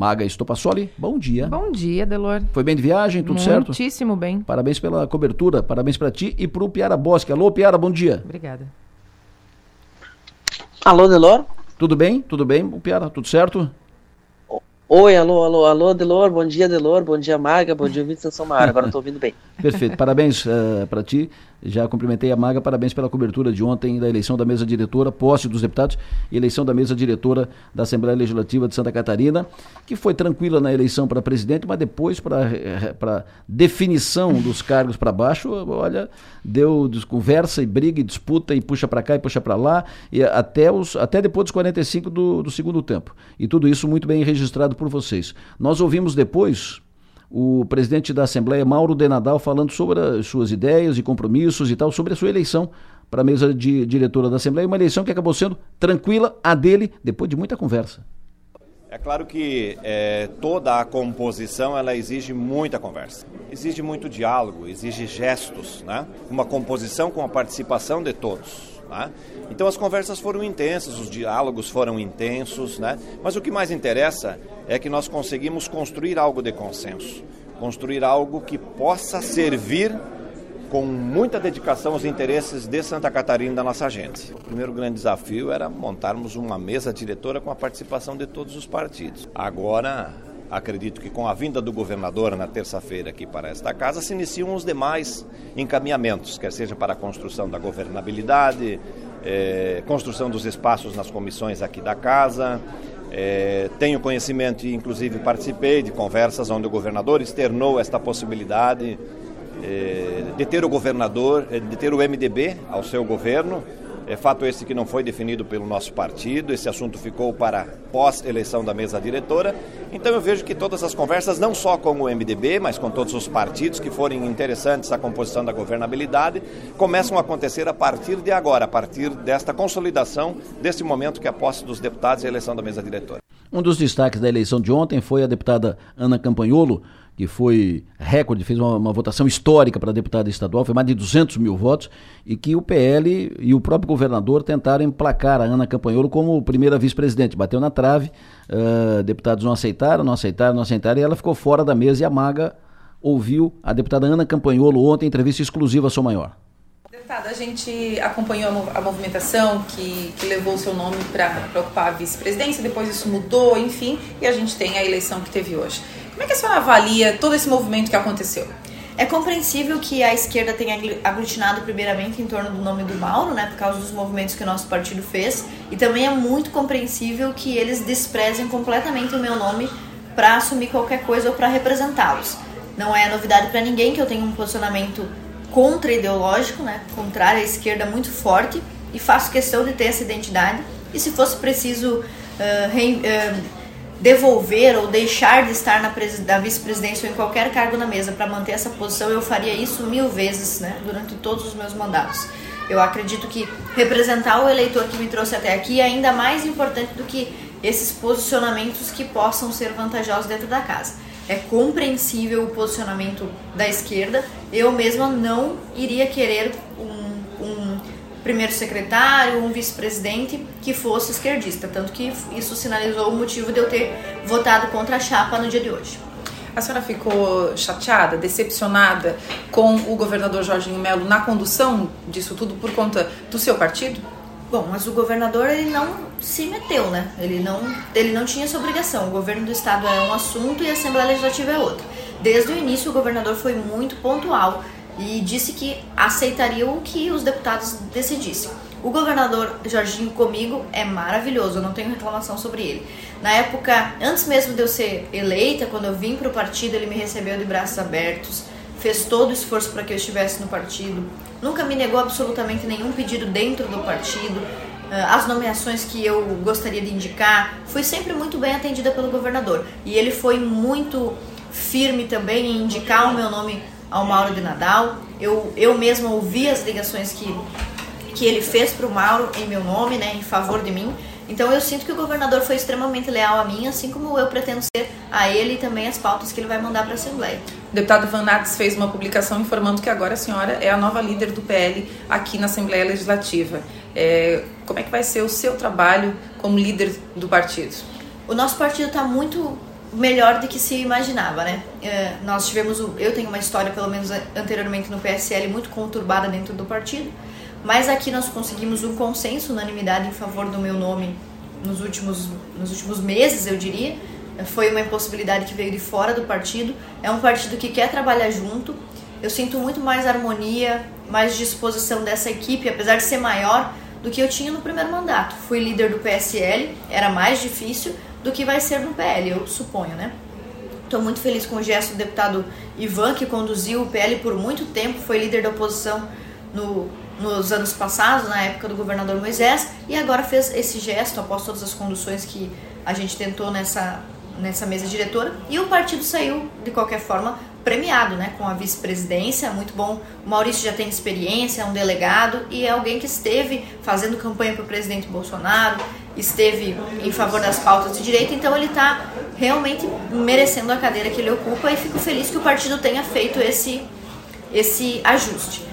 Maga Estopassoli, bom dia. Bom dia, Delor. Foi bem de viagem, tudo certo? Muitíssimo bem. Parabéns pela cobertura, parabéns para ti e para o Piara Bosque. Alô, Piara, bom dia. Obrigada. Alô, Delor? Tudo bem? Tudo bem, o Piara, tudo certo? Oi, alô, alô, alô, Delor, bom dia, Delor, bom dia, Maga, bom dia, São Mara, agora estou ouvindo bem. Perfeito, parabéns uh, para ti, já cumprimentei a Maga, parabéns pela cobertura de ontem da eleição da mesa diretora, posse dos deputados eleição da mesa diretora da Assembleia Legislativa de Santa Catarina, que foi tranquila na eleição para presidente, mas depois para definição dos cargos para baixo, olha, deu conversa e briga e disputa e puxa para cá e puxa para lá, e até, os, até depois dos 45 do, do segundo tempo. E tudo isso muito bem registrado por vocês. Nós ouvimos depois o presidente da Assembleia, Mauro de Nadal, falando sobre as suas ideias e compromissos e tal, sobre a sua eleição para a mesa de diretora da Assembleia, uma eleição que acabou sendo tranquila, a dele, depois de muita conversa. É claro que é, toda a composição ela exige muita conversa, exige muito diálogo, exige gestos, né? Uma composição com a participação de todos. Né? Então as conversas foram intensas, os diálogos foram intensos, né? Mas o que mais interessa é que nós conseguimos construir algo de consenso, construir algo que possa servir com muita dedicação aos interesses de Santa Catarina e da nossa gente. O primeiro grande desafio era montarmos uma mesa diretora com a participação de todos os partidos. Agora, acredito que com a vinda do governador na terça-feira aqui para esta casa, se iniciam os demais encaminhamentos, quer seja para a construção da governabilidade, eh, construção dos espaços nas comissões aqui da casa, é, tenho conhecimento e, inclusive, participei de conversas onde o governador externou esta possibilidade é, de ter o governador, de ter o MDB ao seu governo. É fato esse que não foi definido pelo nosso partido, esse assunto ficou para pós-eleição da mesa diretora. Então eu vejo que todas as conversas, não só com o MDB, mas com todos os partidos que forem interessantes à composição da governabilidade, começam a acontecer a partir de agora, a partir desta consolidação, desse momento que é a posse dos deputados e a eleição da mesa diretora. Um dos destaques da eleição de ontem foi a deputada Ana Campanholo, que foi recorde, fez uma, uma votação histórica para deputada estadual, foi mais de 200 mil votos, e que o PL e o próprio governador tentaram emplacar a Ana Campanholo como primeira vice-presidente. Bateu na trave, uh, deputados não aceitaram, não aceitaram, não aceitaram, e ela ficou fora da mesa e a Maga ouviu a deputada Ana Campanholo ontem, entrevista exclusiva a Sou Maior. Deputada, a gente acompanhou a movimentação que, que levou o seu nome para ocupar a vice-presidência, depois isso mudou, enfim, e a gente tem a eleição que teve hoje. Como é que a senhora avalia todo esse movimento que aconteceu? É compreensível que a esquerda tenha aglutinado primeiramente em torno do nome do Mauro, né, por causa dos movimentos que o nosso partido fez, e também é muito compreensível que eles desprezem completamente o meu nome para assumir qualquer coisa ou para representá-los. Não é novidade para ninguém que eu tenho um posicionamento contra-ideológico, né, contrário à esquerda muito forte, e faço questão de ter essa identidade. E se fosse preciso uh, devolver ou deixar de estar na, na vice-presidência ou em qualquer cargo na mesa para manter essa posição, eu faria isso mil vezes né, durante todos os meus mandatos. Eu acredito que representar o eleitor que me trouxe até aqui é ainda mais importante do que esses posicionamentos que possam ser vantajosos dentro da casa. É compreensível o posicionamento da esquerda. Eu mesma não iria querer um, primeiro secretário, um vice-presidente que fosse esquerdista, tanto que isso sinalizou o motivo de eu ter votado contra a chapa no dia de hoje. A senhora ficou chateada, decepcionada com o governador Jorginho Melo na condução disso tudo por conta do seu partido? Bom, mas o governador ele não se meteu, né? Ele não, ele não tinha essa obrigação. O governo do estado é um assunto e a Assembleia Legislativa é outro. Desde o início o governador foi muito pontual e disse que aceitaria o que os deputados decidissem. O governador Jorginho comigo é maravilhoso, eu não tenho reclamação sobre ele. Na época, antes mesmo de eu ser eleita, quando eu vim para o partido, ele me recebeu de braços abertos, fez todo o esforço para que eu estivesse no partido, nunca me negou absolutamente nenhum pedido dentro do partido, ah, as nomeações que eu gostaria de indicar, fui sempre muito bem atendida pelo governador. E ele foi muito firme também em indicar o meu nome ao Mauro de Nadal. Eu, eu mesma ouvi as ligações que, que ele fez para o Mauro em meu nome, né, em favor de mim. Então eu sinto que o governador foi extremamente leal a mim, assim como eu pretendo ser a ele e também as pautas que ele vai mandar para a Assembleia. O deputado Van Nades fez uma publicação informando que agora a senhora é a nova líder do PL aqui na Assembleia Legislativa. É, como é que vai ser o seu trabalho como líder do partido? O nosso partido está muito melhor do que se imaginava, né? É, nós tivemos, eu tenho uma história, pelo menos anteriormente no PSL, muito conturbada dentro do partido, mas aqui nós conseguimos um consenso, unanimidade em favor do meu nome nos últimos, nos últimos meses, eu diria. Foi uma impossibilidade que veio de fora do partido. É um partido que quer trabalhar junto. Eu sinto muito mais harmonia, mais disposição dessa equipe, apesar de ser maior do que eu tinha no primeiro mandato. Fui líder do PSL, era mais difícil do que vai ser no PL, eu suponho, né? Estou muito feliz com o gesto do deputado Ivan, que conduziu o PL por muito tempo, foi líder da oposição no, nos anos passados, na época do governador Moisés, e agora fez esse gesto após todas as conduções que a gente tentou nessa, nessa mesa diretora. E o partido saiu, de qualquer forma, premiado né, com a vice-presidência, muito bom. O Maurício já tem experiência, é um delegado e é alguém que esteve fazendo campanha para o presidente Bolsonaro, esteve em favor das pautas de direito, então ele está realmente merecendo a cadeira que ele ocupa e fico feliz que o partido tenha feito esse, esse ajuste.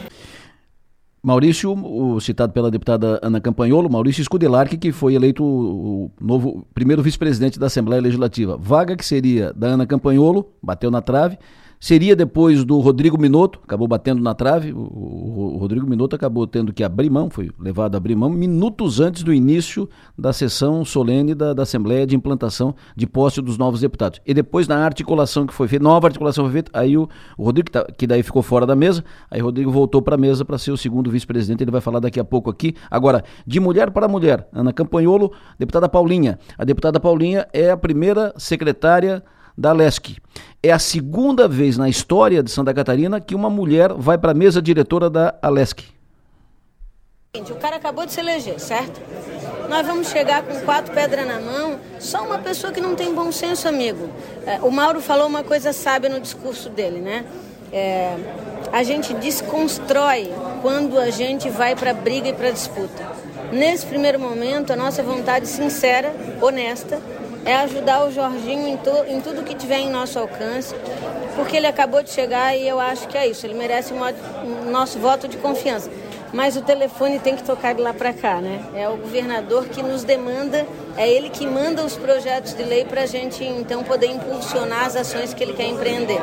Maurício, o citado pela deputada Ana Campanholo, Maurício Scudelarque, que foi eleito o novo primeiro vice-presidente da Assembleia Legislativa. Vaga que seria da Ana Campanholo, bateu na trave, Seria depois do Rodrigo Minotto, acabou batendo na trave. O, o, Rodrigo Minotto acabou tendo que abrir mão, foi levado a abrir mão minutos antes do início da sessão solene da, da Assembleia de implantação de posse dos novos deputados. E depois, na articulação que foi feita, nova articulação foi feita, aí o, o Rodrigo, que, tá, que, daí ficou fora da mesa, aí o Rodrigo voltou para a mesa para ser o segundo vice-presidente. Ele vai falar daqui a pouco aqui. Agora, de mulher para mulher, Ana Campanholo, deputada Paulinha. A deputada Paulinha é a primeira secretária da LESC. É a segunda vez na história de Santa Catarina que uma mulher vai para a mesa diretora da Alesc. O cara acabou de se eleger, certo? Nós vamos chegar com quatro pedras na mão, só uma pessoa que não tem bom senso, amigo. É, o Mauro falou uma coisa sábia no discurso dele, né? É, a gente desconstrói quando a gente vai para briga e para disputa. Nesse primeiro momento, a nossa vontade sincera, honesta, é ajudar o Jorginho em, em tudo que tiver em nosso alcance, porque ele acabou de chegar e eu acho que é isso, ele merece um, um nosso voto de confiança. Mas o telefone tem que tocar de lá para cá, né? É o governador que nos demanda, é ele que manda os projetos de lei para a gente então poder impulsionar as ações que ele quer empreender.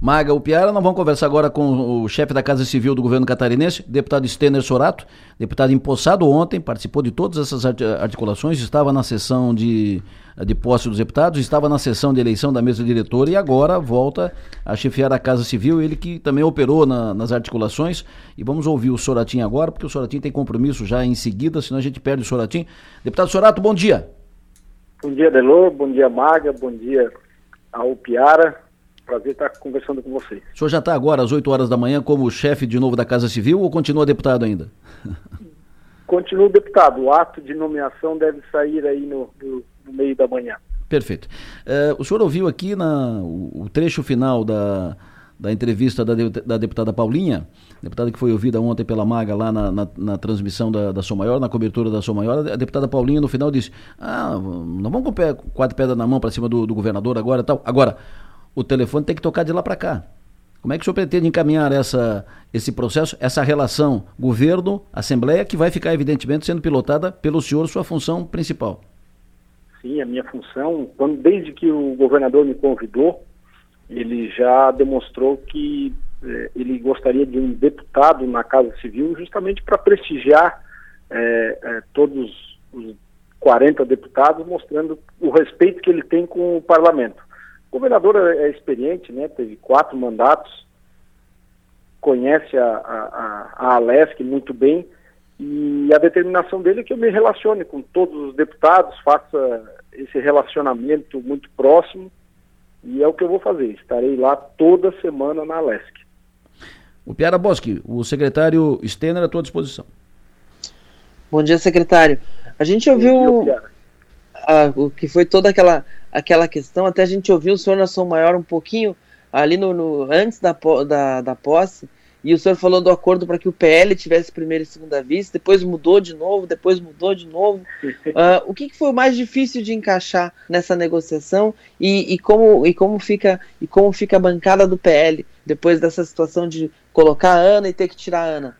Maga Upiara. Nós vamos conversar agora com o chefe da Casa Civil do governo catarinense, deputado Stener Sorato, deputado empossado ontem, participou de todas essas articulações, estava na sessão de, de posse dos deputados, estava na sessão de eleição da mesa diretora e agora volta a chefiar a Casa Civil, ele que também operou na, nas articulações. E vamos ouvir o Soratinho agora, porque o Soratinho tem compromisso já em seguida, senão a gente perde o Soratinho. Deputado Sorato, bom dia. Bom dia, Delor, bom dia, Maga, bom dia ao Piara prazer estar conversando com vocês. O senhor já está agora às 8 horas da manhã como chefe de novo da Casa Civil ou continua deputado ainda? Continuo deputado. O ato de nomeação deve sair aí no, no, no meio da manhã. Perfeito. Uh, o senhor ouviu aqui na, o, o trecho final da, da entrevista da, de, da, deputada Paulinha, deputada que foi ouvida ontem pela Maga lá na, na, na transmissão da, da Som Maior, na cobertura da Som Maior, a deputada Paulinha no final disse: Ah, não vamos com pé, quatro pedras na mão para cima do, do governador agora tal. Agora, o telefone tem que tocar de lá para cá. Como é que o senhor pretende encaminhar essa, esse processo, essa relação governo-assembleia, que vai ficar, evidentemente, sendo pilotada pelo senhor, sua função principal? Sim, a minha função, quando, desde que o governador me convidou, ele já demonstrou que eh, ele gostaria de um deputado na Casa Civil, justamente para prestigiar eh, eh, todos os 40 deputados, mostrando o respeito que ele tem com o parlamento. O governador é, é experiente, né? Teve quatro mandatos, conhece a, a, a Alesc muito bem e a determinação dele é que eu me relacione com todos os deputados, faça esse relacionamento muito próximo e é o que eu vou fazer. Estarei lá toda semana na Alesc. O Piara Bosque, o secretário Stener à tua disposição. Bom dia, secretário. A gente ouviu a, o que foi toda aquela, aquela questão, até a gente ouviu o senhor na Som Maior um pouquinho ali no, no antes da, da, da posse, e o senhor falou do acordo para que o PL tivesse primeira e segunda vista, depois mudou de novo, depois mudou de novo. Uh, o que, que, foi mais difícil de encaixar nessa negociação e, e, como, e, como fica, e como fica a bancada do PL depois dessa situação de colocar a Ana e ter que tirar a Ana?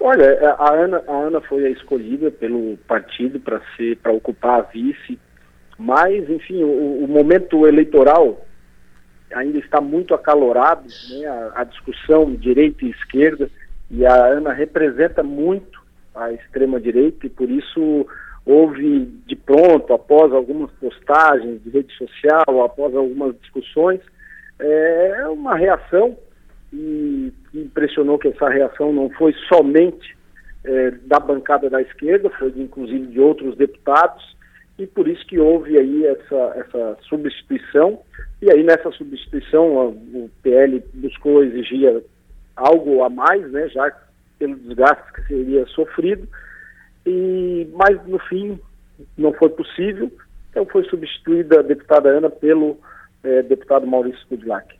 Olha, é, a Ana, a Ana foi a escolhida pelo partido para ser para ocupar a vice Mas, enfim, o, o momento eleitoral ainda está muito acalorado, né, a, a, discussão direita e esquerda, e a Ana representa muito a extrema-direita, e por isso houve de pronto, após algumas postagens de rede social, após algumas discussões, é uma reação, e impressionou que essa reação não foi somente é, da bancada da esquerda, foi inclusive de outros deputados, e por isso que houve aí essa, essa substituição, e aí nessa substituição o PL buscou exigir algo a mais, né, já pelo desgaste que seria sofrido, e, mas no fim não foi possível, então foi substituída a deputada Ana pelo eh, deputado Maurício Kudlak.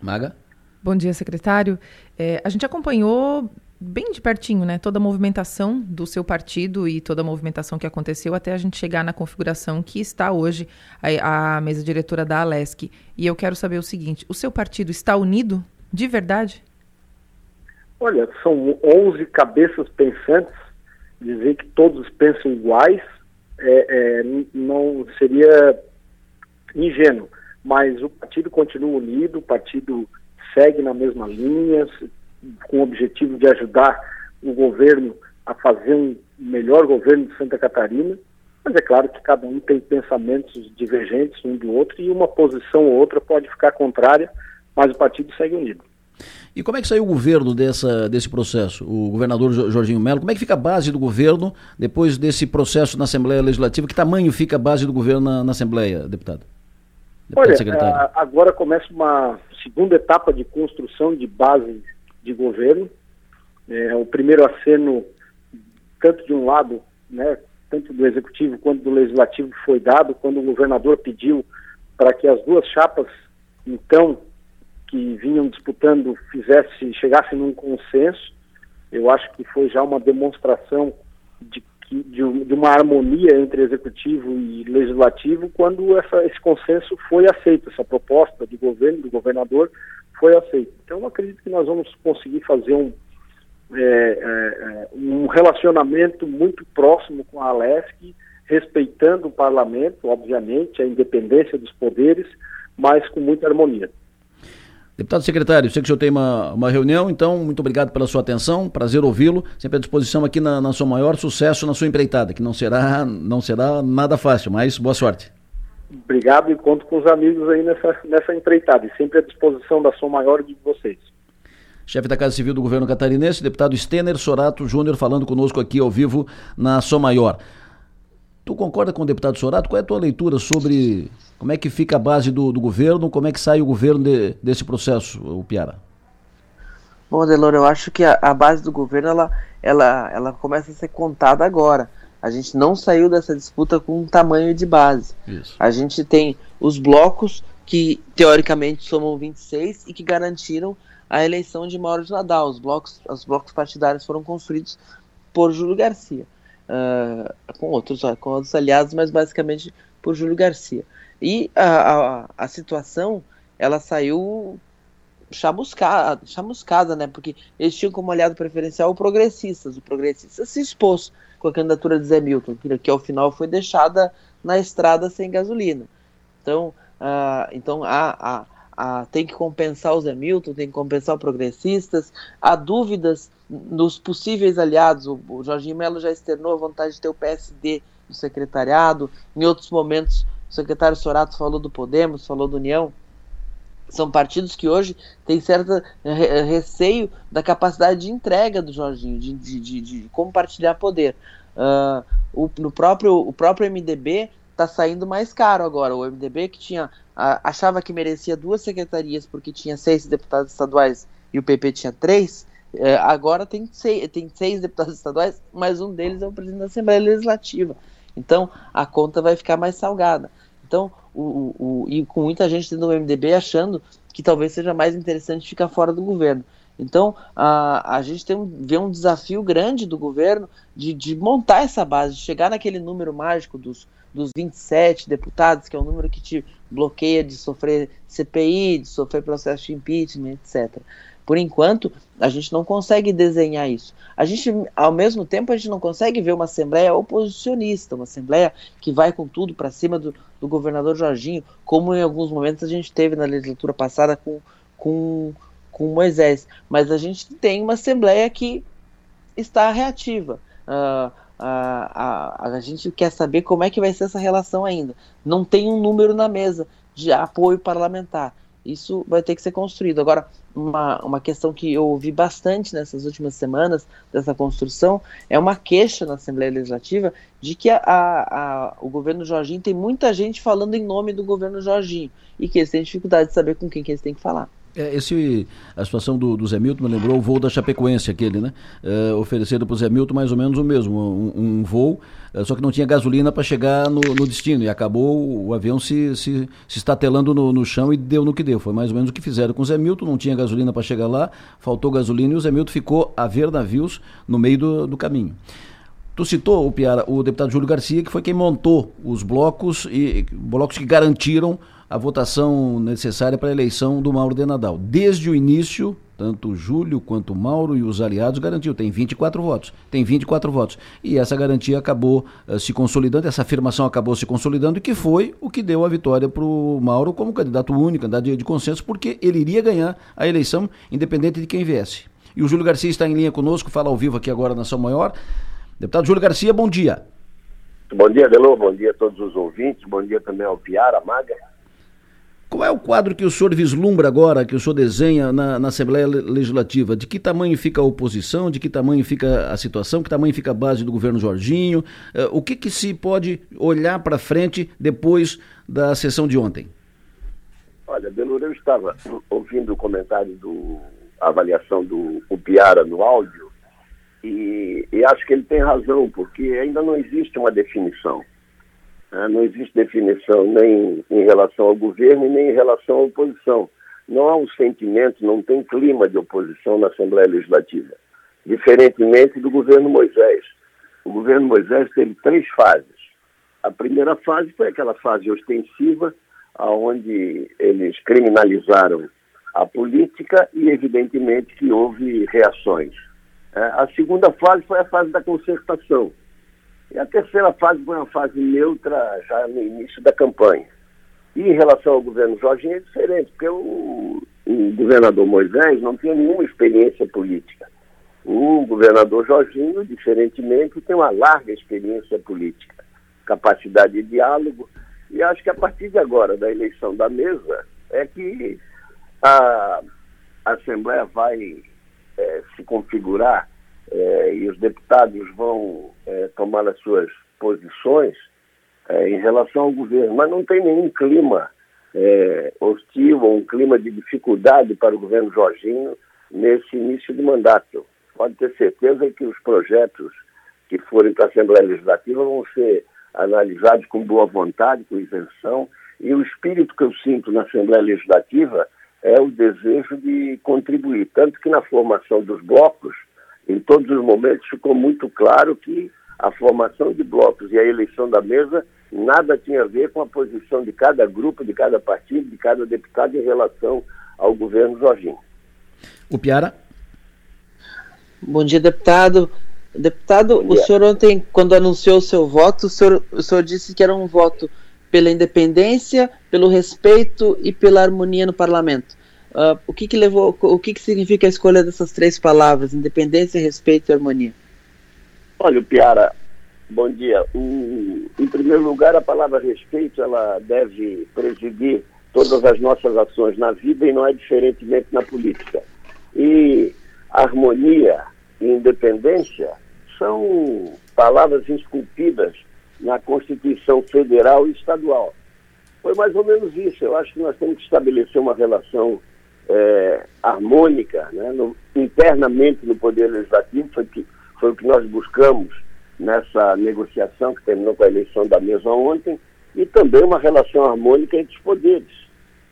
Maga? Bom dia, secretário. É, a gente acompanhou bem de pertinho, né, toda a movimentação do seu partido e toda a movimentação que aconteceu até a gente chegar na configuração que está hoje a, a mesa diretora da Alesc. E eu quero saber o seguinte: o seu partido está unido de verdade? Olha, são 11 cabeças pensantes. Dizer que todos pensam iguais é, é, não seria ingênuo. Mas o partido continua unido, o partido segue na mesma linha, com o objetivo de ajudar o governo a fazer um melhor governo de Santa Catarina, mas é claro que cada um tem pensamentos divergentes um do outro e uma posição ou outra pode ficar contrária, mas o partido segue unido. E como é que saiu o governo dessa, desse processo? O governador Jorginho Melo, como é que fica a base do governo depois desse processo na Assembleia Legislativa? Que tamanho fica a base do governo na, na Assembleia, deputado? deputado Olha, secretário? agora começa uma segunda etapa de construção de base de governo. É, o primeiro aceno, tanto de um lado, né, tanto do executivo quanto do legislativo, foi dado quando o governador pediu para que as duas chapas, então, que vinham disputando, fizesse, chegassem num consenso. Eu acho que foi já uma demonstração de, de, de uma harmonia entre executivo e legislativo quando essa, esse consenso foi aceito, essa proposta de governo, do governador, foi aceito. Então, eu acredito que nós vamos conseguir fazer um, é, é, um relacionamento muito próximo com a Alesc, respeitando o parlamento, obviamente, a independência dos poderes, mas com muita harmonia. Deputado secretário, sei que o senhor tem uma, uma reunião, então muito obrigado pela sua atenção, prazer ouvi-lo, sempre à disposição aqui na, na sua maior sucesso na sua empreitada, que não será, não será nada fácil, mas boa sorte. Obrigado e conto com os amigos aí nessa, nessa empreitada. E sempre à disposição da Som Maior de vocês. Chefe da Casa Civil do Governo Catarinense, deputado Stener Sorato Júnior, falando conosco aqui ao vivo na Som Maior. Tu concorda com o deputado Sorato? Qual é a tua leitura sobre como é que fica a base do, do governo, como é que sai o governo de, desse processo, o Piara? Bom, Delor, eu acho que a, a, base do governo ela, ela, ela começa a ser contada agora. A gente não saiu dessa disputa com um tamanho de base. Isso. A gente tem os blocos que teoricamente somam 26 e que garantiram a eleição de Mauro de Nadal. Os blocos, os blocos partidários foram construídos por Júlio Garcia, uh, com, outros, com outros aliados, mas basicamente por Júlio Garcia. E a, a, a situação ela saiu chamuscada, chamuscada, né? Porque eles tinham como aliado preferencial o Progressistas. O Progressistas se expôs com a candidatura de Zé Milton, que, ao final foi deixada na estrada sem gasolina. Então, uh, então a, a, tem que compensar o Zé Milton, tem que compensar os progressistas. Há dúvidas nos possíveis aliados. O, o Jorginho Melo já externou a vontade de ter o PSD no secretariado. Em outros momentos, o secretário Sorato falou do Podemos, falou do União são partidos que hoje têm certo receio da capacidade de entrega do Jorginho, de, de, de, de compartilhar poder. Uh, o, no próprio, o próprio MDB está saindo mais caro agora. O MDB que tinha achava que merecia duas secretarias porque tinha seis deputados estaduais e o PP tinha três, uh, agora tem seis, tem seis deputados estaduais, mas um deles é o presidente da Assembleia Legislativa. Então a conta vai ficar mais salgada. Então, o, o, o, e com muita gente dentro do MDB achando que talvez seja mais interessante ficar fora do governo. Então, a, a gente tem um, vê um desafio grande do governo de, de montar essa base, de chegar naquele número mágico dos, dos 27 deputados, que é o número que te bloqueia de sofrer CPI, de sofrer processo de impeachment, etc. Por enquanto, a gente não consegue desenhar isso. A gente, ao mesmo tempo, a gente não consegue ver uma Assembleia oposicionista, uma Assembleia que vai com tudo para cima do, do, governador Jorginho, como em alguns momentos a gente teve na legislatura passada com, com, com Moisés. Mas a gente tem uma Assembleia que está reativa. Uh, a, a, a gente quer saber como é que vai ser essa relação ainda. Não tem um número na mesa de apoio parlamentar. Isso vai ter que ser construído. Agora, uma, uma questão que eu ouvi bastante nessas últimas semanas dessa construção é uma queixa na Assembleia Legislativa de que a, a, o governo Jorginho tem muita gente falando em nome do governo Jorginho e que eles têm dificuldade de saber com quem que eles têm que falar. É, esse, a situação do, do Zé Milton me lembrou o voo da Chapecoense, aquele, né? É, para o Zé Milton mais ou menos o mesmo, um, um voo, é, só que não tinha gasolina para chegar no, no, destino e acabou o avião se, se, se estatelando no, no, chão e deu no que deu. Foi mais ou menos o que fizeram com o Zé Milton, não tinha gasolina para chegar lá, faltou gasolina e o Zé Milton ficou a ver navios no meio do, do caminho. Tu citou, o Piara, o deputado Júlio Garcia, que foi quem montou os blocos e blocos que garantiram a votação necessária para a eleição do Mauro de Nadal. Desde o início, tanto Júlio quanto Mauro e os aliados garantiu, tem 24 votos, tem 24 votos. E essa garantia acabou uh, se consolidando, essa afirmação acabou se consolidando, que foi o que deu a vitória para o Mauro como candidato único, candidato de, de consenso, porque ele iria ganhar a eleição, independente de quem viesse. E o Júlio Garcia está em linha conosco, fala ao vivo aqui agora na São Maior. Deputado Júlio Garcia, bom dia. Bom dia, Delô, bom dia a todos os ouvintes, bom dia também ao Piara, Maga. Qual é o quadro que o senhor vislumbra agora, que o senhor desenha na, na, Assembleia Legislativa? De que tamanho fica a oposição? De que tamanho fica a situação? Que tamanho fica a base do governo Jorginho? Uh, o que, que se pode olhar para frente depois da sessão de ontem? Olha, Belur, eu estava ouvindo o comentário do a avaliação do Piara no áudio e, e acho que ele tem razão, porque ainda não existe uma definição. Né? Não existe definição nem em relação ao governo nem em relação à oposição. Não há um sentimento, não tem clima de oposição na Assembleia Legislativa, diferentemente do governo Moisés. O governo Moisés teve três fases. A primeira fase foi aquela fase ostensiva, onde eles criminalizaram a política e, evidentemente, que houve reações. É, a segunda fase foi a fase da concertação, e a terceira fase foi uma fase neutra já no início da campanha. E em relação ao governo Jorginho é diferente, porque o, o governador Moisés não tinha nenhuma experiência política. O governador Jorginho, diferentemente, tem uma larga experiência política, capacidade de diálogo, e acho que a partir de agora, da eleição da mesa, é que a, a Assembleia vai é, se configurar e os deputados vão é, tomar as suas posições é, em relação ao governo, mas não tem nenhum clima é, hostil ou um clima de dificuldade para o governo Jorginho nesse início de mandato. Pode ter certeza que os projetos que forem para a Assembleia Legislativa vão ser analisados com boa vontade, com isenção, e o espírito que eu sinto na Assembleia Legislativa é o desejo de contribuir, tanto que na formação dos blocos em todos os momentos ficou muito claro que a formação de blocos e a eleição da mesa nada tinha a ver com a posição de cada grupo, de cada partido, de cada deputado em relação ao governo Jorginho. O Piara? Bom dia, deputado. Deputado, o senhor ontem, quando anunciou o seu voto, o senhor, o senhor disse que era um voto pela independência, pelo respeito e pela harmonia no parlamento. Uh, o que, que levou, o que, que significa a escolha dessas três palavras, independência, respeito e harmonia? Olha, Piara, bom dia. O, em primeiro lugar, a palavra respeito ela deve presidir todas as nossas ações na vida e não é diferentemente na política. E harmonia e independência são palavras esculpidas na Constituição Federal e Estadual. Foi mais ou menos isso. Eu acho que nós temos que estabelecer uma relação é, harmônica né, no, internamente no Poder Legislativo, foi, que, foi o que nós buscamos nessa negociação que terminou com a eleição da mesa ontem, e também uma relação harmônica entre os poderes.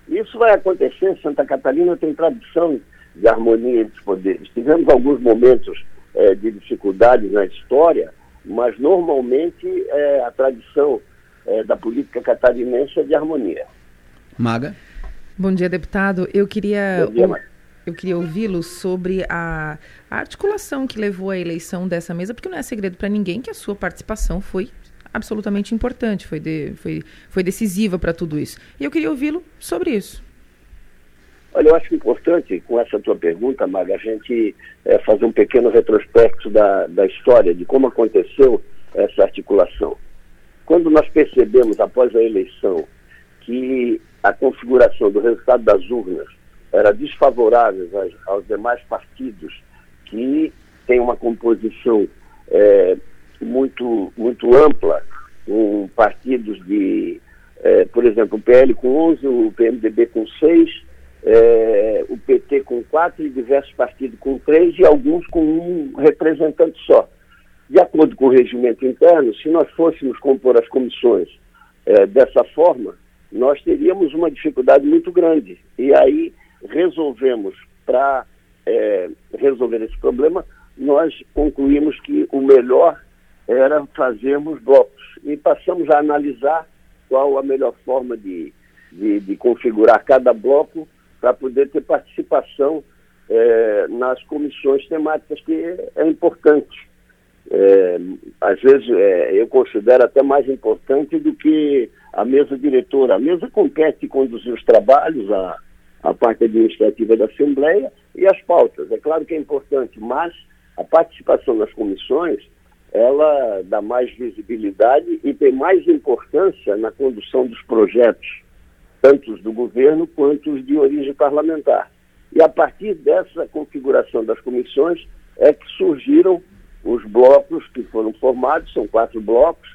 Isso vai acontecer, Santa Catarina tem tradição de harmonia entre os poderes. Tivemos alguns momentos é, de dificuldades na história, mas normalmente é, a tradição é, da política catarinense é de harmonia. Maga? Bom dia, deputado. Eu queria. Bom dia, Eu queria ouvi-lo sobre a, a articulação que levou à eleição dessa mesa, porque não é segredo para ninguém que a sua participação foi absolutamente importante, foi, de, foi, foi decisiva para tudo isso. E eu queria ouvi-lo sobre isso. Olha, eu acho importante, com essa tua pergunta, Maga, a gente é, fazer um pequeno retrospecto da, da história, de como aconteceu essa articulação. Quando nós percebemos, após a eleição, que a configuração do resultado das urnas era desfavorável aos, demais partidos que têm uma composição é, muito, muito ampla, com partidos de, é, por exemplo, o PL com 11, o PMDB com 6, é, o PT com 4 e diversos partidos com 3 e alguns com um representante só. De acordo com o regimento interno, se nós fôssemos compor as comissões é, dessa forma, nós teríamos uma dificuldade muito grande. E aí resolvemos, para é, resolver esse problema, nós concluímos que o melhor era fazermos blocos. E passamos a analisar qual a melhor forma de, de, de configurar cada bloco para poder ter participação é, nas comissões temáticas, que é importante. É, às vezes é, eu considero até mais importante do que a mesa diretora. A mesa compete conduzir os trabalhos, a, a parte administrativa da Assembleia e as pautas. É claro que é importante, mas a participação nas comissões ela dá mais visibilidade e tem mais importância na condução dos projetos, tanto os do governo quanto os de origem parlamentar. E a partir dessa configuração das comissões é que surgiram os blocos que foram formados, são quatro blocos,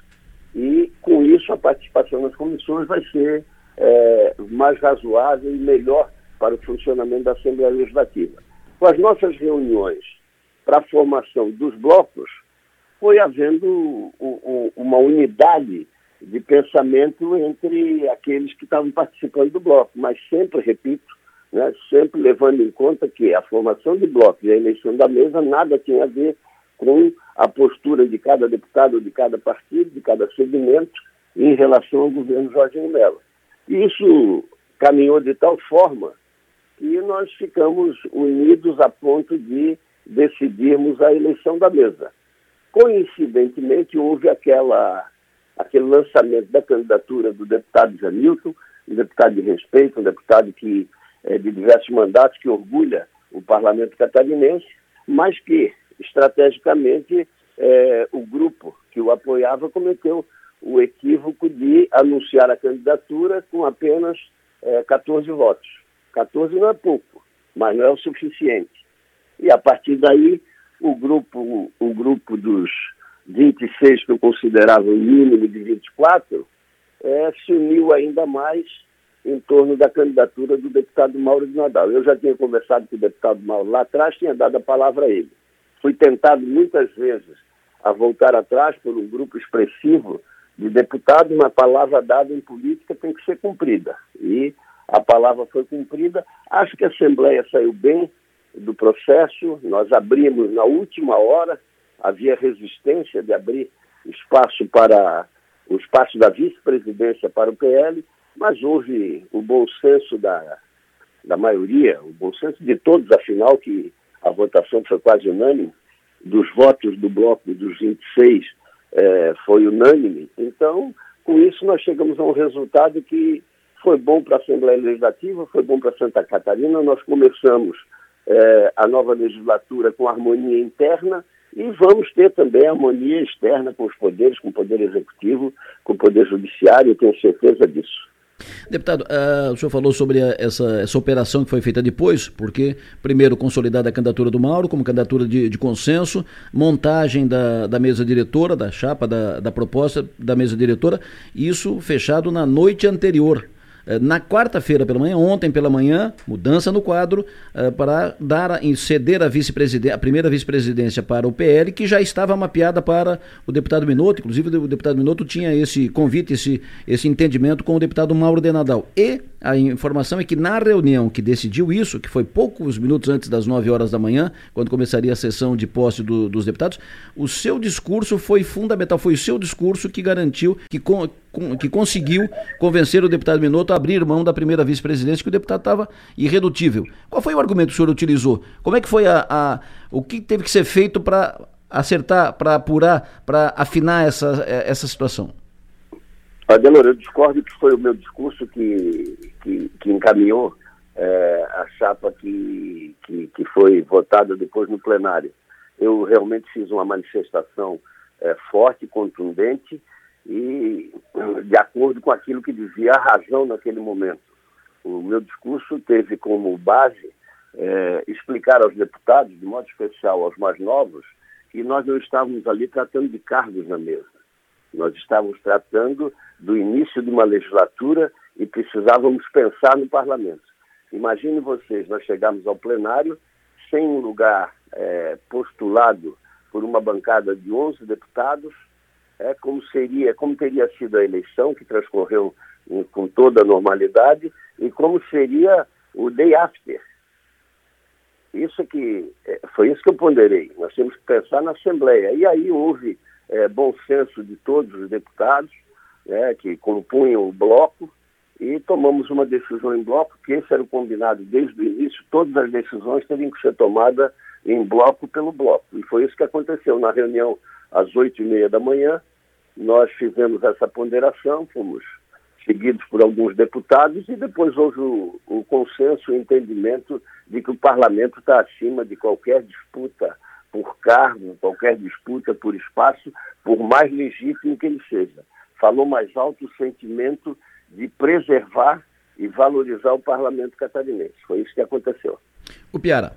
e com isso a participação nas comissões vai ser é, mais razoável e melhor para o funcionamento da Assembleia Legislativa. Com as nossas reuniões para a formação dos blocos, foi havendo uma unidade de pensamento entre aqueles que estavam participando do bloco, mas sempre, repito, né, sempre levando em conta que a formação de bloco e a eleição da mesa nada tinha a ver com a postura de cada deputado, de cada partido, de cada segmento em relação ao governo Jorge Mello. E isso caminhou de tal forma que nós ficamos unidos a ponto de decidirmos a eleição da mesa. Coincidentemente, houve aquela, aquele lançamento da candidatura do deputado Janilton, um deputado de respeito, um deputado que, é, de diversos mandatos, que orgulha o parlamento catarinense, mas que, estrategicamente, é, o grupo que o apoiava cometeu o equívoco de anunciar a candidatura com apenas é, 14 votos. 14 não é pouco, mas não é o suficiente. E a partir daí o grupo, o grupo dos 26 que eu considerava o mínimo de 24, é, se uniu ainda mais em torno da candidatura do deputado Mauro de Nadal. Eu já tinha conversado com o deputado Mauro lá atrás, tinha dado a palavra a ele. Fui tentado muitas vezes a voltar atrás por um grupo expressivo de deputados, uma palavra dada em política tem que ser cumprida. E a palavra foi cumprida. Acho que a Assembleia saiu bem, do processo, nós abrimos na última hora, havia resistência de abrir espaço para o espaço da vice-presidência para o PL, mas houve o bom senso da, da maioria, o bom senso de todos, afinal, que a votação foi quase unânime, dos votos do bloco dos 26 é, foi unânime. Então, com isso, nós chegamos a um resultado que foi bom para a Assembleia Legislativa, foi bom para Santa Catarina. Nós começamos é, a nova legislatura com harmonia interna e vamos ter também harmonia externa com os poderes, com o poder executivo, com o poder judiciário, eu tenho certeza disso. Deputado, uh, o senhor falou sobre a, essa, essa operação que foi feita depois, porque, primeiro, consolidada a candidatura do Mauro como candidatura de, de consenso, montagem da, da mesa diretora, da chapa, da, da proposta da mesa diretora, isso fechado na noite anterior na quarta-feira pela manhã, ontem pela manhã, mudança no quadro uh, para dar ceder a vice-presidência, a primeira vice-presidência para o PL, que já estava mapeada para o deputado Minotto, inclusive o deputado Minotto tinha esse convite, esse, esse entendimento com o deputado Mauro de Nadal. E a informação é que na reunião que decidiu isso, que foi poucos minutos antes das 9 horas da manhã, quando começaria a sessão de posse do, dos deputados, o seu discurso foi fundamental, foi o seu discurso que garantiu que, com, que conseguiu convencer o deputado Minotto a abrir mão da primeira vice-presidência, que o deputado estava irredutível. Qual foi o argumento que o senhor utilizou? Como é que foi a, a o que teve que ser feito para acertar, para apurar, para afinar essa, essa situação? Adelor, eu discordo que foi o meu discurso que, que, que encaminhou é, a chapa que, que, que, foi votada depois no plenário. Eu realmente fiz uma manifestação é, forte, contundente e de acordo com aquilo que dizia a razão naquele momento. O meu discurso teve como base é, explicar aos deputados, de modo especial aos mais novos, que nós não estávamos ali tratando de cargos na mesa. Nós estávamos tratando do início de uma legislatura e precisávamos pensar no parlamento. Imagine vocês, nós chegamos ao plenário sem um lugar é, postulado por uma bancada de 11 deputados, é, como seria, como teria sido a eleição que transcorreu em, com toda a normalidade e como seria o day after. Isso que é, foi isso que eu ponderei. Nós temos que pensar na Assembleia. E aí houve é, bom senso de todos os deputados né, que compunham o bloco e tomamos uma decisão em bloco, que esse era o combinado desde o início, todas as decisões teriam que ser tomadas em bloco pelo bloco. E foi isso que aconteceu na reunião às oito e meia da manhã. Nós fizemos essa ponderação, fomos seguidos por alguns deputados e depois houve o, o consenso, o entendimento de que o parlamento está acima de qualquer disputa por cargo, qualquer disputa por espaço, por mais legítimo que ele seja. Falou mais alto o sentimento de preservar e valorizar o parlamento catarinense. Foi isso que aconteceu. O Piara.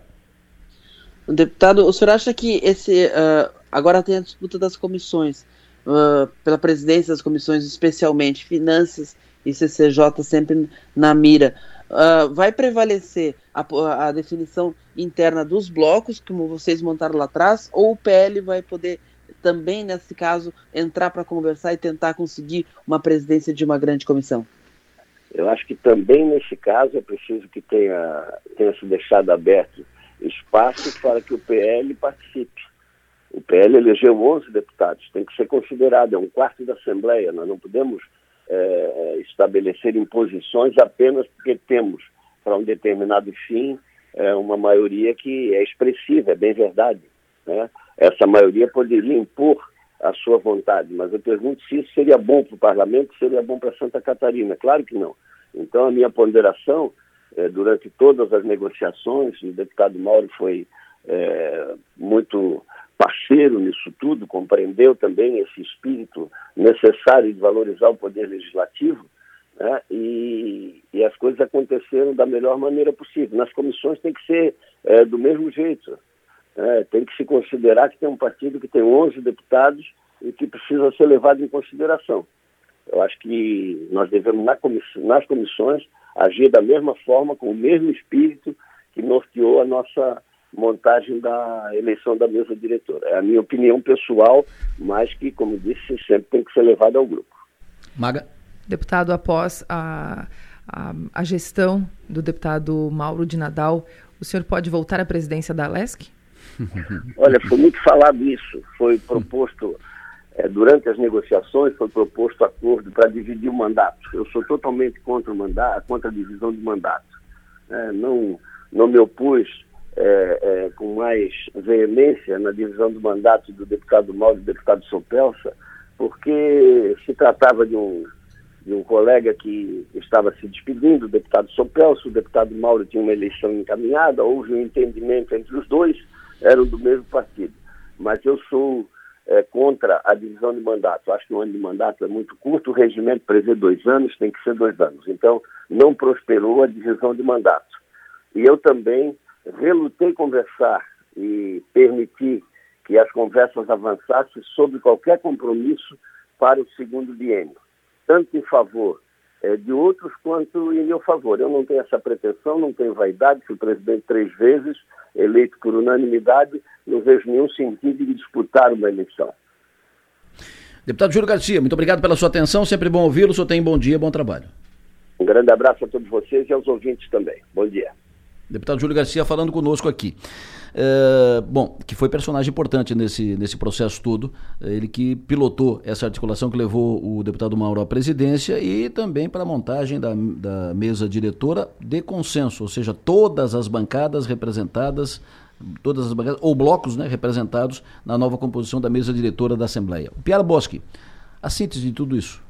Deputado, o senhor acha que esse uh, agora tem a disputa das comissões, uh, pela presidência das comissões, especialmente finanças e CCJ sempre na mira. Uh, vai prevalecer a, a, definição interna dos blocos, como vocês montaram lá atrás, ou o PL vai poder também, nesse caso, entrar para conversar e tentar conseguir uma presidência de uma grande comissão? Eu acho que também nesse caso é preciso que tenha, tenha se deixado aberto espaço para que o PL participe. O PL elegeu 11 deputados, tem que ser considerado, é um quarto da Assembleia, nós não podemos é, estabelecer imposições apenas porque temos para um determinado fim é, uma maioria que é expressiva, é bem verdade. Né? Essa maioria poderia impor a sua vontade, mas eu pergunto se isso seria bom para o parlamento, seria bom para Santa Catarina. Claro que não. Então, a minha ponderação, é, durante todas as negociações, o deputado Mauro foi é, muito parceiro nisso tudo, compreendeu também esse espírito necessário de valorizar o poder legislativo, né? e, e, as coisas aconteceram da melhor maneira possível. Nas comissões tem que ser é, do mesmo jeito. Né? Tem que se considerar que tem um partido que tem 11 deputados e que precisa ser levado em consideração. Eu acho que nós devemos, nas comissões, agir da mesma forma, com o mesmo espírito que norteou a nossa montagem da eleição da mesa diretora. É a minha opinião pessoal, mas que, como disse, sempre tem que ser levada ao grupo. Maga. Deputado, após a, a, a gestão do deputado Mauro de Nadal, o senhor pode voltar à presidência da LESC? Olha, foi muito falado isso. Foi proposto, é, durante as negociações, foi proposto acordo para dividir o mandato. Eu sou totalmente contra o mandato, contra a divisão de mandato. É, não, não me opus mais veemência na divisão do mandato do deputado Mauro e do deputado Sopelsa, porque se tratava de um, de um colega que estava se despedindo, o deputado Sopelsa, o deputado Mauro tinha uma eleição encaminhada, houve um entendimento entre os dois, eram do mesmo partido. Mas eu sou é, contra a divisão de mandato. Acho que um ano de mandato é muito curto, o regimento prevê dois anos, tem que ser dois anos. Então, não prosperou a divisão de mandato. E eu também relutei conversar e permitir que as conversas avançassem sobre qualquer compromisso para o segundo biênio, tanto em favor é, de outros quanto em meu favor. Eu não tenho essa pretensão, não tenho vaidade, fui presidente três vezes, eleito por unanimidade, não vejo nenhum sentido de disputar uma eleição. Deputado Júlio Garcia, muito obrigado pela sua atenção, sempre bom ouvi-lo, o senhor tem bom dia, bom trabalho. Um grande abraço a todos vocês e aos ouvintes também. Bom dia. Deputado Júlio Garcia falando conosco aqui. É, bom, que foi personagem importante nesse, nesse processo todo, ele que pilotou essa articulação que levou o deputado Mauro à presidência e também para a montagem da, da mesa diretora de consenso, ou seja, todas as bancadas representadas, todas as bancadas, ou blocos né, representados na nova composição da mesa diretora da Assembleia. O Piara Boschi, a síntese de tudo isso.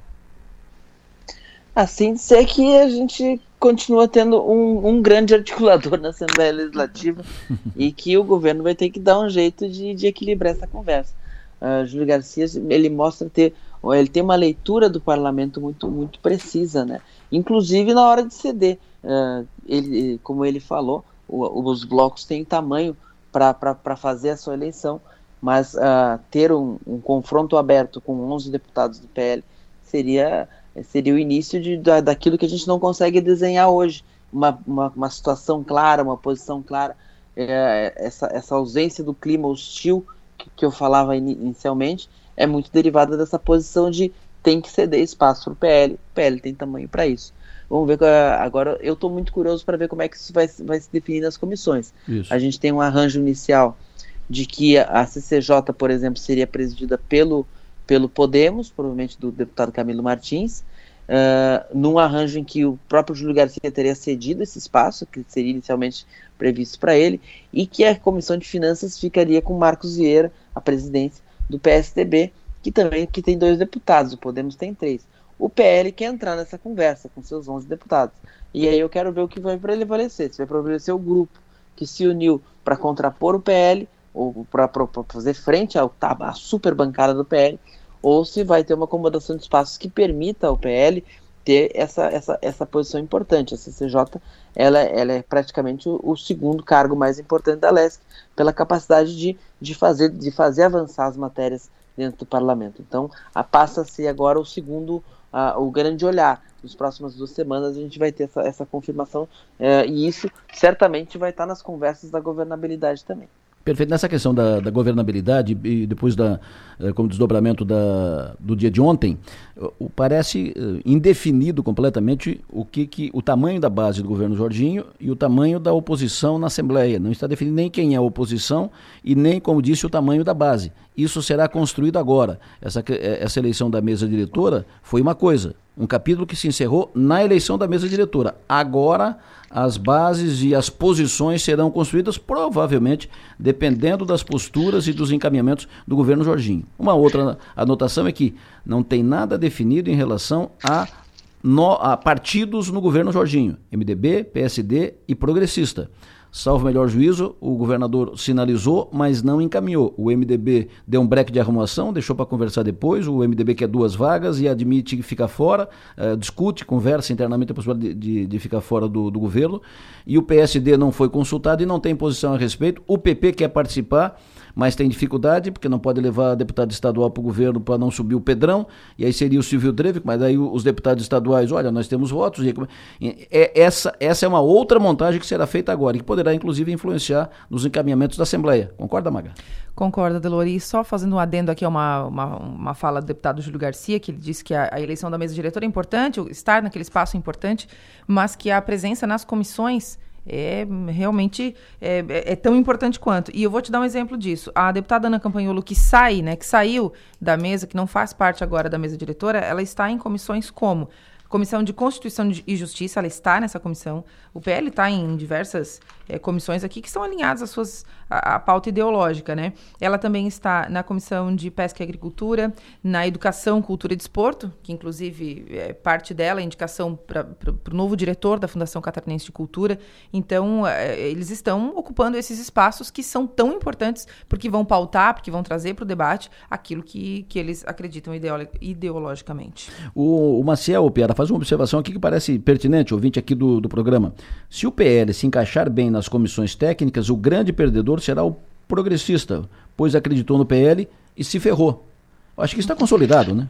A síntese é que a gente continua tendo um, um, grande articulador na Assembleia Legislativa e que o governo vai ter que dar um jeito de, de equilibrar essa conversa. Uh, Júlio Garcia ele mostra ter ele tem uma leitura do parlamento muito muito precisa, né? Inclusive na hora de ceder, uh, ele como ele falou, o, os blocos têm tamanho para fazer a sua eleição, mas uh, ter um, um confronto aberto com 11 deputados do PL seria seria o início de, da, daquilo que a gente não consegue desenhar hoje. Uma, uma, uma situação clara, uma posição clara. É, essa, essa ausência do clima hostil que, que eu falava in, inicialmente é muito derivada dessa posição de tem que ceder espaço para o PL. O PL tem tamanho para isso. Vamos ver agora. Eu estou muito curioso para ver como é que isso vai, vai se definir nas comissões. Isso. A gente tem um arranjo inicial de que a CCJ, por exemplo, seria presidida pelo pelo Podemos, provavelmente do deputado Camilo Martins, uh, num arranjo em que o próprio Júlio Garcia teria cedido esse espaço, que seria inicialmente previsto para ele, e que a Comissão de Finanças ficaria com Marcos Vieira, a presidência do PSDB, que também que tem dois deputados, o Podemos tem três. O PL quer entrar nessa conversa com seus 11 deputados. E aí eu quero ver o que vai prevalecer. Se vai prevalecer o grupo que se uniu para contrapor o PL ou para fazer frente ao, à super bancada do PL, ou se vai ter uma acomodação de espaços que permita ao PL ter essa, essa, essa posição importante. A CCJ ela, ela é praticamente o, o, segundo cargo mais importante da LESC, pela capacidade de, de, fazer, de fazer avançar as matérias dentro do parlamento. Então, a, passa a ser agora o segundo, o grande olhar. Nas próximas duas semanas a gente vai ter essa, essa confirmação é, e isso certamente vai estar nas conversas da governabilidade também. Perfeito. Nessa questão da, da, governabilidade e depois da, eh, como desdobramento da, do dia de ontem, parece eh, indefinido completamente o que, que o tamanho da base do governo Jorginho e o tamanho da oposição na Assembleia. Não está definido nem quem é a oposição e nem, como disse, o tamanho da base. Isso será construído agora. Essa, eh, essa eleição da mesa diretora foi uma coisa, um capítulo que se encerrou na eleição da mesa diretora. Agora as bases e as posições serão construídas, provavelmente, dependendo das posturas e dos encaminhamentos do governo Jorginho. Uma outra anotação é que não tem nada definido em relação a, no, a partidos no governo Jorginho: MDB, PSD e Progressista. Salvo melhor juízo, o governador sinalizou, mas não encaminhou. O MDB deu um break de arrumação, deixou para conversar depois. O MDB quer duas vagas e admite que fica fora, uh, discute, conversa internamente a possibilidade de, de, de ficar fora do, do governo. E o PSD não foi consultado e não tem posição a respeito. O PP quer participar mas tem dificuldade, porque não pode levar deputado estadual para o governo para não subir o Pedrão, e aí seria o Silvio Drevic, mas aí os deputados estaduais, olha, nós temos votos. E é, essa, essa é uma outra montagem que será feita agora, e que poderá, inclusive, influenciar nos encaminhamentos da Assembleia. Concorda, Maga? Concorda, Delori. Só fazendo um adendo aqui a uma, uma, uma fala do deputado Júlio Garcia, que ele disse que a, a eleição da mesa diretora é importante, estar naquele espaço é importante, mas que a presença nas comissões é realmente é, é, é, tão importante quanto. E eu vou te dar um exemplo disso. A deputada Ana Campanholo, que sai, né, que saiu da mesa, que não faz parte agora da mesa diretora, ela está em comissões como Comissão de Constituição e Justiça, ela está nessa comissão. O PL está em diversas é, comissões aqui que são alinhadas às suas a, a, pauta ideológica, né? Ela também está na comissão de Pesca e Agricultura, na Educação, Cultura e Desporto, que inclusive é parte dela, a indicação para o novo diretor da Fundação Catarinense de Cultura. Então, é, eles estão ocupando esses espaços que são tão importantes porque vão pautar, porque vão trazer para o debate aquilo que, que eles acreditam ideolo ideologicamente. O, o Maciel, Piara, faz uma observação aqui que parece pertinente, ouvinte aqui do, do programa. Se o PL se encaixar bem nas comissões técnicas, o grande perdedor será o progressista, pois acreditou no PL e se ferrou. Acho que está consolidado, né?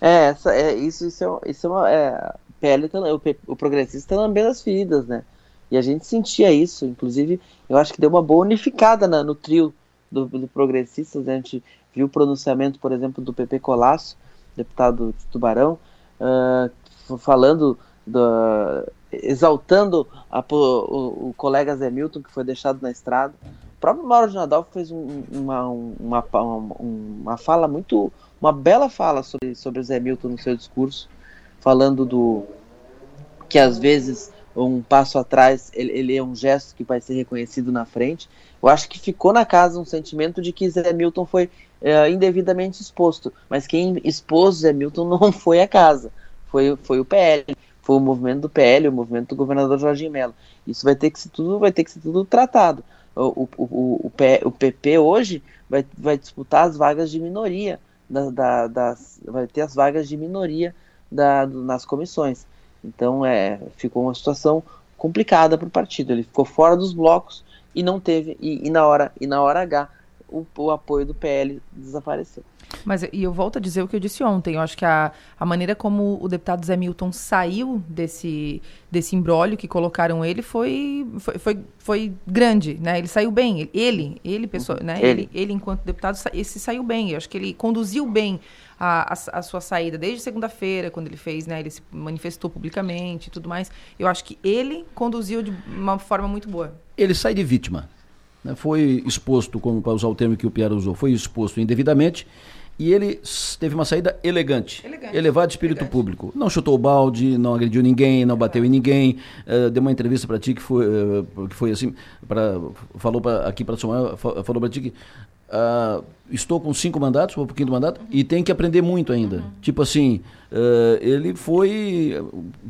É, essa, é isso, isso é, isso é uma. É, PL tá, o, o progressista está lambendo as feridas, né? E a gente sentia isso, inclusive, eu acho que deu uma boa unificada na, no trio do, do. Né? A gente viu o pronunciamento, por exemplo, do PP Colasso, deputado de Tubarão, uh, falando do, exaltando a, o, o, colega Zé Milton, que foi deixado na estrada. O próprio Mauro de Nadal fez um, uma, uma, uma, uma fala muito, uma bela fala sobre, sobre Zé Milton no seu discurso, falando do que às vezes um passo atrás ele, ele, é um gesto que vai ser reconhecido na frente. Eu acho que ficou na casa um sentimento de que Zé Milton foi é, indevidamente exposto, mas quem expôs Zé Milton não foi a casa, foi, foi o PL, foi o movimento do PL, o movimento do governador Jorginho Mello. Isso vai ter que ser tudo, vai ter que ser tudo tratado. O, o, o, o, PP hoje vai, vai disputar as vagas de minoria, da, da, das, vai ter as vagas de minoria da, do, nas comissões. Então é, ficou uma situação complicada para o partido. Ele ficou fora dos blocos e não teve, e, e na hora e na hora H o, o, apoio do PL desapareceu. Mas e eu volto a dizer o que eu disse ontem. Eu acho que a, a maneira como o deputado Zé Milton saiu desse, desse imbróglio que colocaram ele foi, foi, foi, foi, grande, né? Ele saiu bem. Ele, ele, pessoa, né? Ele. ele, ele enquanto deputado, esse saiu bem. Eu acho que ele conduziu bem a, a, a sua saída desde segunda-feira, quando ele fez, né? Ele se manifestou publicamente e tudo mais. Eu acho que ele conduziu de uma forma muito boa. Ele sai de vítima. Né? Foi exposto, como para usar o termo que o Pierre usou, foi exposto indevidamente e ele teve uma saída elegante, elegante elevado espírito elegante. público. Não chutou o balde, não agrediu ninguém, não bateu em ninguém. Uh, deu uma entrevista para ti que foi, uh, que foi assim, pra, falou pra, aqui para Samuel, falou para ti que Uh, estou com cinco mandatos, um pouquinho do mandato, e tem que aprender muito ainda. Uhum. Tipo assim, uh, ele foi.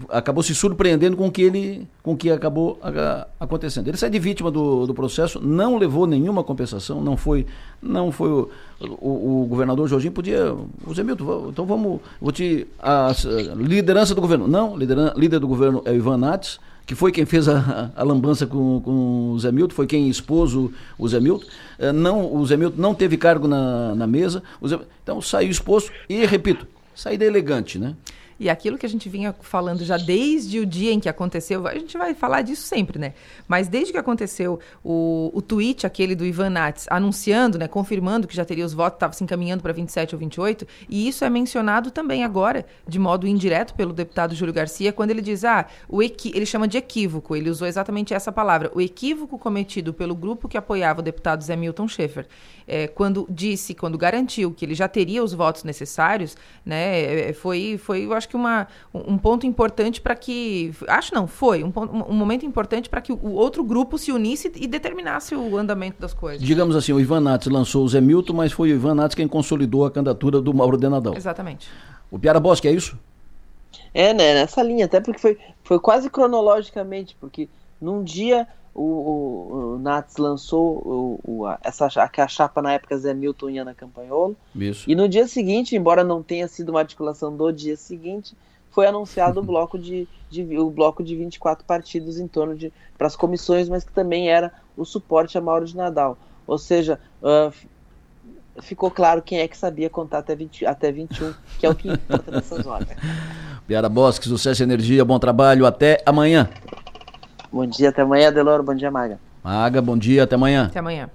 acabou se surpreendendo com o que ele. com que acabou uh, acontecendo. Ele sai de vítima do, do processo, não levou nenhuma compensação, não foi. Não foi o, o, o governador Jorginho podia. O Zé Milton, então vamos. Vou te. A, a, liderança do governo. Não, lideran, líder do governo é o Ivan Nates que foi quem fez a, a lambança com, com o Zé Milton, foi quem expôs o, o Zé Milton. É, não, o Zé Milton não teve cargo na, na mesa. Zé, então saiu exposto e, repito, saída elegante, né? E aquilo que a gente vinha falando já desde o dia em que aconteceu, a gente vai falar disso sempre, né? Mas desde que aconteceu o, o tweet, aquele do Ivan Nats, anunciando, né, confirmando que já teria os votos, estava se encaminhando para 27 ou 28, e isso é mencionado também agora, de modo indireto, pelo deputado Júlio Garcia, quando ele diz, ah, o equi ele chama de equívoco, ele usou exatamente essa palavra, o equívoco cometido pelo grupo que apoiava o deputado Zé Milton Schaefer, é, quando disse, quando garantiu que ele já teria os votos necessários, né, é, foi, foi eu acho que uma, um ponto importante para que, acho não, foi um, um momento importante para que o outro grupo se unisse e determinasse o andamento das coisas. Digamos assim, o Ivan Nats lançou o Zé Milton, mas foi o Ivan Nats quem consolidou a candidatura do Mauro Denadão. Exatamente. O Piara Bosque, é isso? É, né, nessa linha, até porque foi, foi quase cronologicamente, porque num dia o, o, o Nats lançou o, o, a, essa, a chapa na época Zé Milton e Ana Campanholo. Isso. E no dia seguinte, embora não tenha sido uma articulação do dia seguinte, foi anunciado o bloco de, de, o bloco de 24 partidos em torno de para as comissões, mas que também era o suporte a Mauro de Nadal. Ou seja, uh, ficou claro quem é que sabia contar até, 20, até 21, que é o que importa nessas horas. Piara Bosque, sucesso e energia, bom trabalho, até amanhã. Bom dia, até amanhã, Deloro. Bom dia, Maga. Maga, bom dia, até amanhã. Até amanhã.